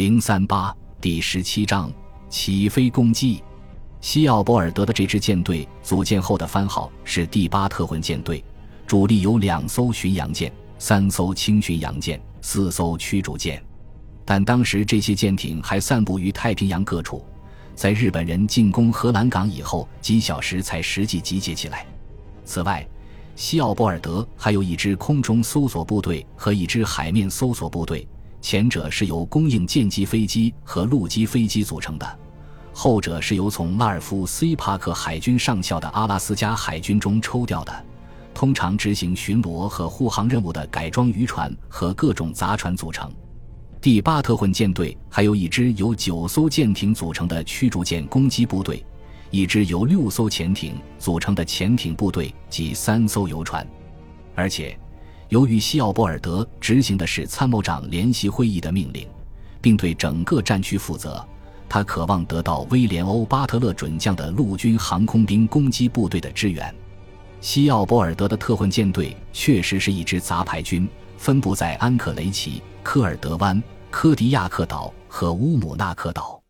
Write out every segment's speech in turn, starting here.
零三八第十七章起飞攻击。西奥波尔德的这支舰队组建后的番号是第八特混舰队，主力有两艘巡洋舰、三艘轻巡洋舰、四艘驱逐舰。但当时这些舰艇还散布于太平洋各处，在日本人进攻荷兰港以后几小时才实际集结起来。此外，西奥波尔德还有一支空中搜索部队和一支海面搜索部队。前者是由供应舰机飞机和陆基飞机组成的，后者是由从拉尔夫 ·C· 帕克海军上校的阿拉斯加海军中抽调的，通常执行巡逻和护航任务的改装渔船和各种杂船组成。第八特混舰队还有一支由九艘舰艇组成的驱逐舰攻击部队，一支由六艘潜艇组成的潜艇部队及三艘游船，而且。由于西奥波尔德执行的是参谋长联席会议的命令，并对整个战区负责，他渴望得到威廉·欧巴特勒准将的陆军航空兵攻击部队的支援。西奥波尔德的特混舰队确实是一支杂牌军，分布在安克雷奇、科尔德湾、科迪亚克岛和乌姆纳克岛。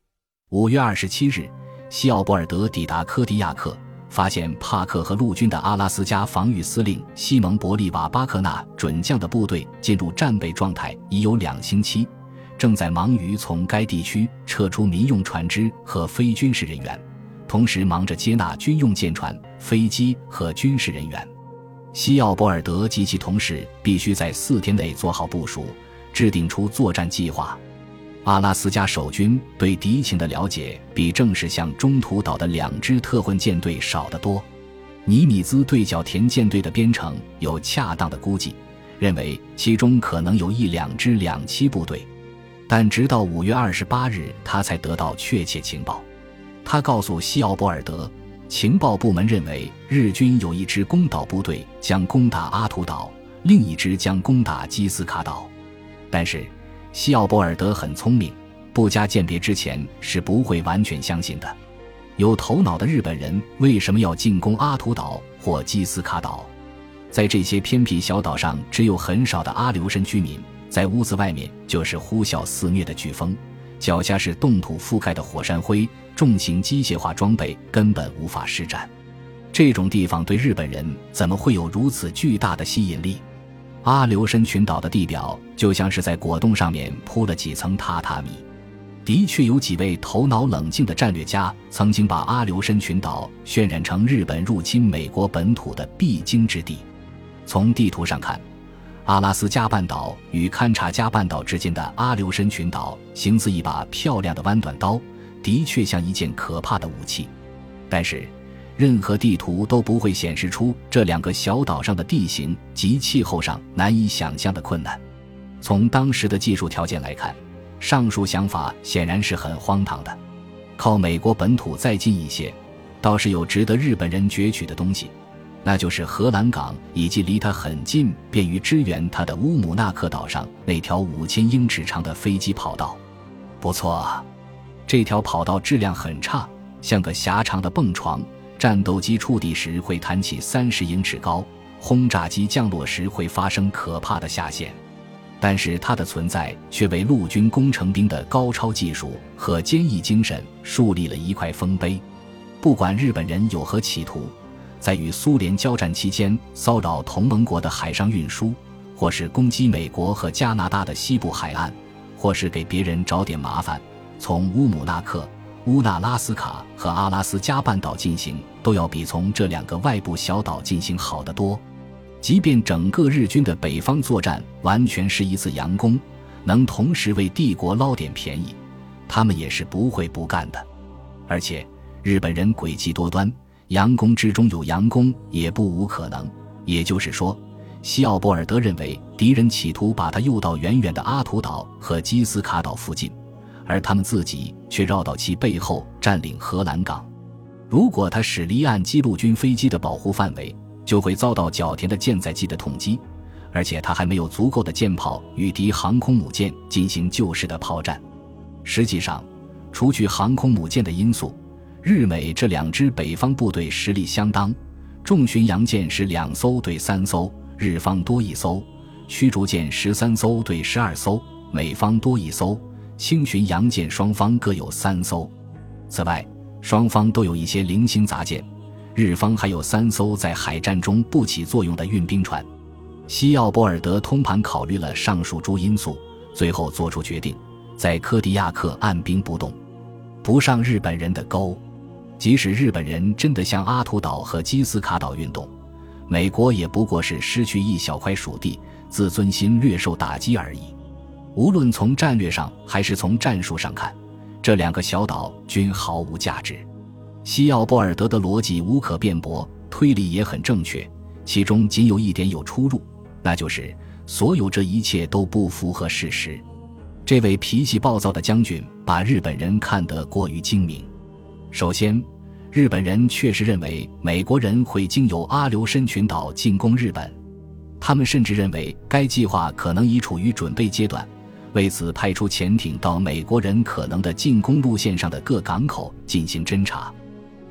五月二十七日，西奥波尔德抵达科迪亚克。发现帕克和陆军的阿拉斯加防御司令西蒙·伯利瓦巴克纳准将的部队进入战备状态已有两星期，正在忙于从该地区撤出民用船只和非军事人员，同时忙着接纳军用舰船、飞机和军事人员。西奥博尔德及其同事必须在四天内做好部署，制定出作战计划。阿拉斯加守军对敌情的了解比正式向中途岛的两支特混舰队少得多。尼米兹对角田舰队的编成有恰当的估计，认为其中可能有一两支两栖部队，但直到五月二十八日，他才得到确切情报。他告诉西奥波尔德，情报部门认为日军有一支攻岛部队将攻打阿图岛，另一支将攻打基斯卡岛，但是。西奥波尔德很聪明，不加鉴别之前是不会完全相信的。有头脑的日本人为什么要进攻阿图岛或基斯卡岛？在这些偏僻小岛上，只有很少的阿留申居民。在屋子外面就是呼啸肆虐的飓风，脚下是冻土覆盖的火山灰，重型机械化装备根本无法施展。这种地方对日本人怎么会有如此巨大的吸引力？阿留申群岛的地表就像是在果冻上面铺了几层榻榻米。的确有几位头脑冷静的战略家曾经把阿留申群岛渲染成日本入侵美国本土的必经之地。从地图上看，阿拉斯加半岛与勘察加半岛之间的阿留申群岛形似一把漂亮的弯短刀，的确像一件可怕的武器。但是。任何地图都不会显示出这两个小岛上的地形及气候上难以想象的困难。从当时的技术条件来看，上述想法显然是很荒唐的。靠美国本土再近一些，倒是有值得日本人攫取的东西，那就是荷兰港以及离它很近、便于支援它的乌姆纳克岛上那条五千英尺长的飞机跑道。不错，这条跑道质量很差，像个狭长的蹦床。战斗机触地时会弹起三十英尺高，轰炸机降落时会发生可怕的下陷，但是它的存在却为陆军工程兵的高超技术和坚毅精神树立了一块丰碑。不管日本人有何企图，在与苏联交战期间骚扰同盟国的海上运输，或是攻击美国和加拿大的西部海岸，或是给别人找点麻烦，从乌姆纳克。乌纳拉斯卡和阿拉斯加半岛进行，都要比从这两个外部小岛进行好得多。即便整个日军的北方作战完全是一次佯攻，能同时为帝国捞点便宜，他们也是不会不干的。而且日本人诡计多端，佯攻之中有佯攻，也不无可能。也就是说，西奥波尔德认为敌人企图把他诱到远远的阿图岛和基斯卡岛附近。而他们自己却绕到其背后占领荷兰港。如果他驶离岸基陆军飞机的保护范围，就会遭到角田的舰载机的痛击。而且他还没有足够的舰炮与敌航空母舰进行旧式的炮战。实际上，除去航空母舰的因素，日美这两支北方部队实力相当。重巡洋舰是两艘对三艘，日方多一艘；驱逐舰十三艘对十二艘，美方多一艘。轻巡洋舰双方各有三艘。此外，双方都有一些零星杂舰，日方还有三艘在海战中不起作用的运兵船。西奥波尔德通盘考虑了上述诸因素，最后做出决定，在科迪亚克按兵不动，不上日本人的钩。即使日本人真的向阿图岛和基斯卡岛运动，美国也不过是失去一小块属地，自尊心略受打击而已。无论从战略上还是从战术上看，这两个小岛均毫无价值。西奥波尔德的逻辑无可辩驳，推理也很正确，其中仅有一点有出入，那就是所有这一切都不符合事实。这位脾气暴躁的将军把日本人看得过于精明。首先，日本人确实认为美国人会经由阿留申群岛进攻日本，他们甚至认为该计划可能已处于准备阶段，为此派出潜艇到美国人可能的进攻路线上的各港口进行侦查。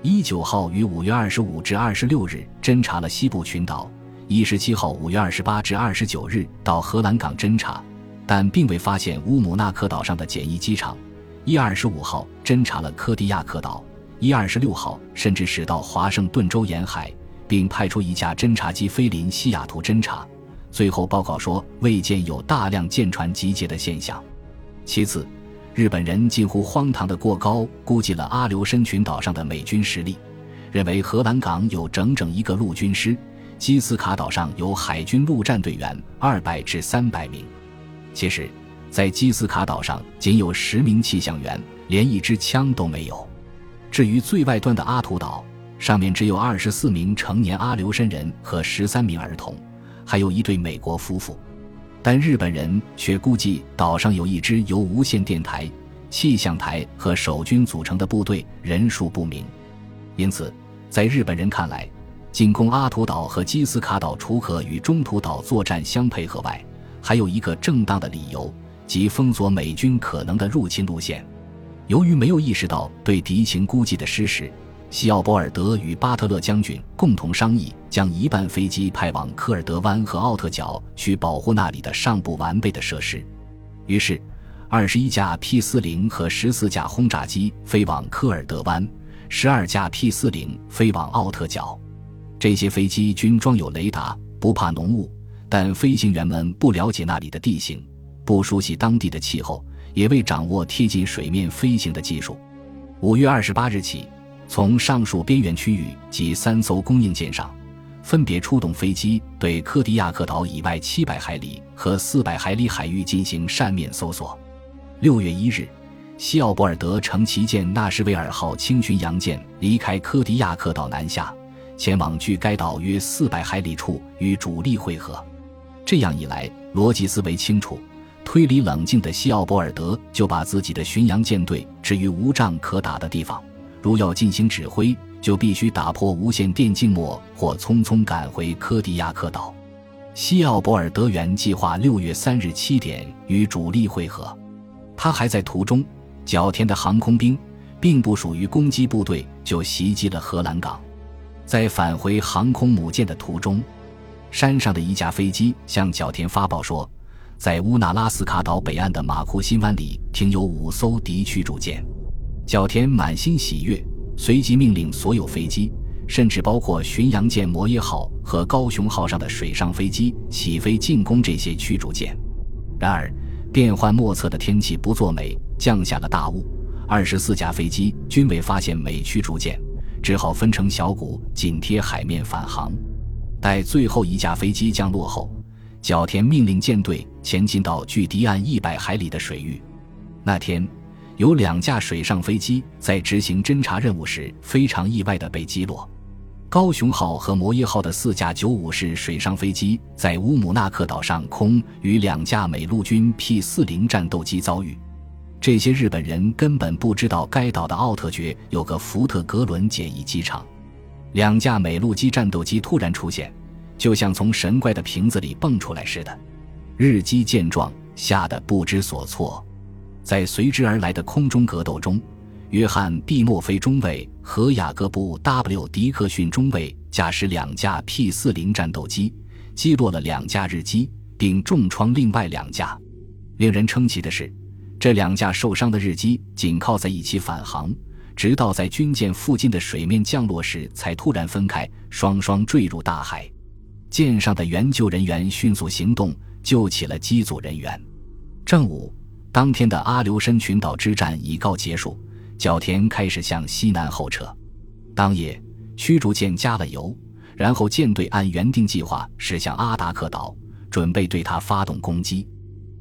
一九号于五月二十五至二十六日侦查了西部群岛，一十七号五月二十八至二十九日到荷兰港侦查，但并未发现乌姆纳克岛上的简易机场。一二十五号侦查了科迪亚克岛。一二十六号甚至驶到华盛顿州沿海，并派出一架侦察机飞临西雅图侦察。最后报告说未见有大量舰船集结的现象。其次，日本人近乎荒唐的过高估计了阿留申群岛上的美军实力，认为荷兰港有整整一个陆军师，基斯卡岛上有海军陆战队员二百至三百名。其实，在基斯卡岛上仅有十名气象员，连一支枪都没有。至于最外端的阿图岛，上面只有二十四名成年阿留申人和十三名儿童，还有一对美国夫妇。但日本人却估计岛上有一支由无线电台、气象台和守军组成的部队，人数不明。因此，在日本人看来，进攻阿图岛和基斯卡岛除可与中途岛作战相配合外，还有一个正当的理由，即封锁美军可能的入侵路线。由于没有意识到对敌情估计的失实，西奥波尔德与巴特勒将军共同商议，将一半飞机派往科尔德湾和奥特角去保护那里的尚不完备的设施。于是，二十一架 P 四零和十四架轰炸机飞往科尔德湾，十二架 P 四零飞往奥特角。这些飞机均装有雷达，不怕浓雾，但飞行员们不了解那里的地形，不熟悉当地的气候。也未掌握贴近水面飞行的技术。五月二十八日起，从上述边缘区域及三艘供应舰上，分别出动飞机对科迪亚克岛以外七百海里和四百海里海域进行扇面搜索。六月一日，西奥博尔德乘旗舰纳什维尔号轻巡洋舰离开科迪亚克岛南下，前往距该岛约四百海里处与主力会合。这样一来，逻辑思维清楚。推理冷静的西奥波尔德就把自己的巡洋舰队置于无仗可打的地方，如要进行指挥，就必须打破无线电静默或匆匆赶回科迪亚克岛。西奥博尔德原计划六月三日七点与主力会合，他还在途中，角田的航空兵并不属于攻击部队，就袭击了荷兰港。在返回航空母舰的途中，山上的一架飞机向角田发报说。在乌纳拉斯卡岛北岸的马库辛湾里停有五艘敌驱逐舰，角田满心喜悦，随即命令所有飞机，甚至包括巡洋舰摩耶号和高雄号上的水上飞机起飞进攻这些驱逐舰。然而，变幻莫测的天气不作美，降下了大雾，二十四架飞机均未发现美驱逐舰，只好分成小股紧贴海面返航。待最后一架飞机降落后。角田命令舰队前进到距敌岸一百海里的水域。那天，有两架水上飞机在执行侦察任务时非常意外地被击落。高雄号和摩耶号的四架九五式水上飞机在乌姆纳克岛上空与两架美陆军 P 四零战斗机遭遇。这些日本人根本不知道该岛的奥特爵有个福特格伦简易机场。两架美陆基战斗机突然出现。就像从神怪的瓶子里蹦出来似的，日机见状吓得不知所措。在随之而来的空中格斗中，约翰·毕莫菲中尉和雅各布 ·W· 迪克逊中尉驾驶两架 P-40 战斗机，击落了两架日机，并重创另外两架。令人称奇的是，这两架受伤的日机紧靠在一起返航，直到在军舰附近的水面降落时，才突然分开，双双坠入大海。舰上的援救人员迅速行动，救起了机组人员。正午，当天的阿留申群岛之战已告结束，角田开始向西南后撤。当夜，驱逐舰加了油，然后舰队按原定计划驶向阿达克岛，准备对他发动攻击。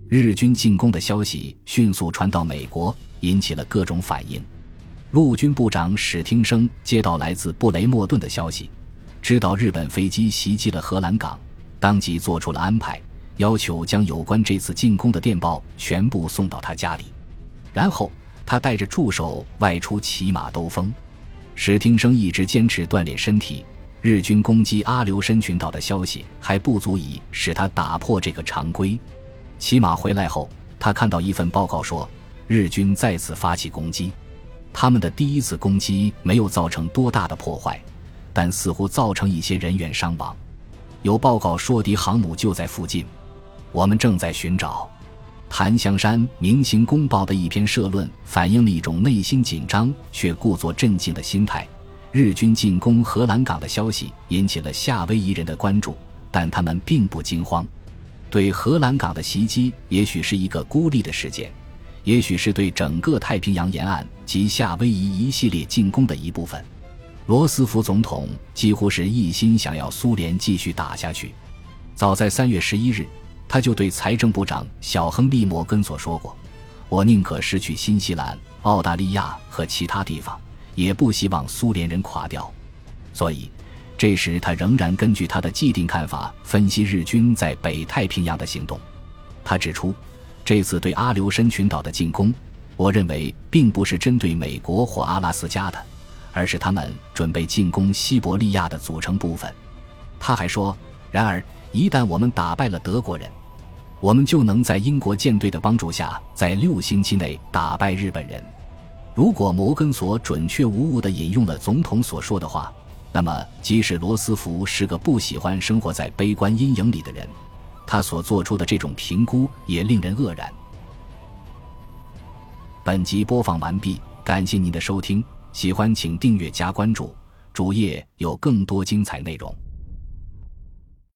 日军进攻的消息迅速传到美国，引起了各种反应。陆军部长史汀生接到来自布雷默顿的消息，知道日本飞机袭击了荷兰港，当即做出了安排，要求将有关这次进攻的电报全部送到他家里。然后他带着助手外出骑马兜风。史汀生一直坚持锻炼身体，日军攻击阿留申群岛的消息还不足以使他打破这个常规。骑马回来后，他看到一份报告说，日军再次发起攻击。他们的第一次攻击没有造成多大的破坏，但似乎造成一些人员伤亡。有报告说敌航母就在附近，我们正在寻找。檀香山明星公报的一篇社论反映了一种内心紧张却故作镇静的心态。日军进攻荷兰港的消息引起了夏威夷人的关注，但他们并不惊慌。对荷兰港的袭击也许是一个孤立的事件，也许是对整个太平洋沿岸及夏威夷一系列进攻的一部分。罗斯福总统几乎是一心想要苏联继续打下去。早在三月十一日，他就对财政部长小亨利·摩根所说过：“我宁可失去新西兰、澳大利亚和其他地方，也不希望苏联人垮掉。”所以。这时，他仍然根据他的既定看法分析日军在北太平洋的行动。他指出，这次对阿留申群岛的进攻，我认为并不是针对美国或阿拉斯加的，而是他们准备进攻西伯利亚的组成部分。他还说，然而一旦我们打败了德国人，我们就能在英国舰队的帮助下，在六星期内打败日本人。如果摩根索准确无误地引用了总统所说的话。那么，即使罗斯福是个不喜欢生活在悲观阴影里的人，他所做出的这种评估也令人愕然。本集播放完毕，感谢您的收听，喜欢请订阅加关注，主页有更多精彩内容。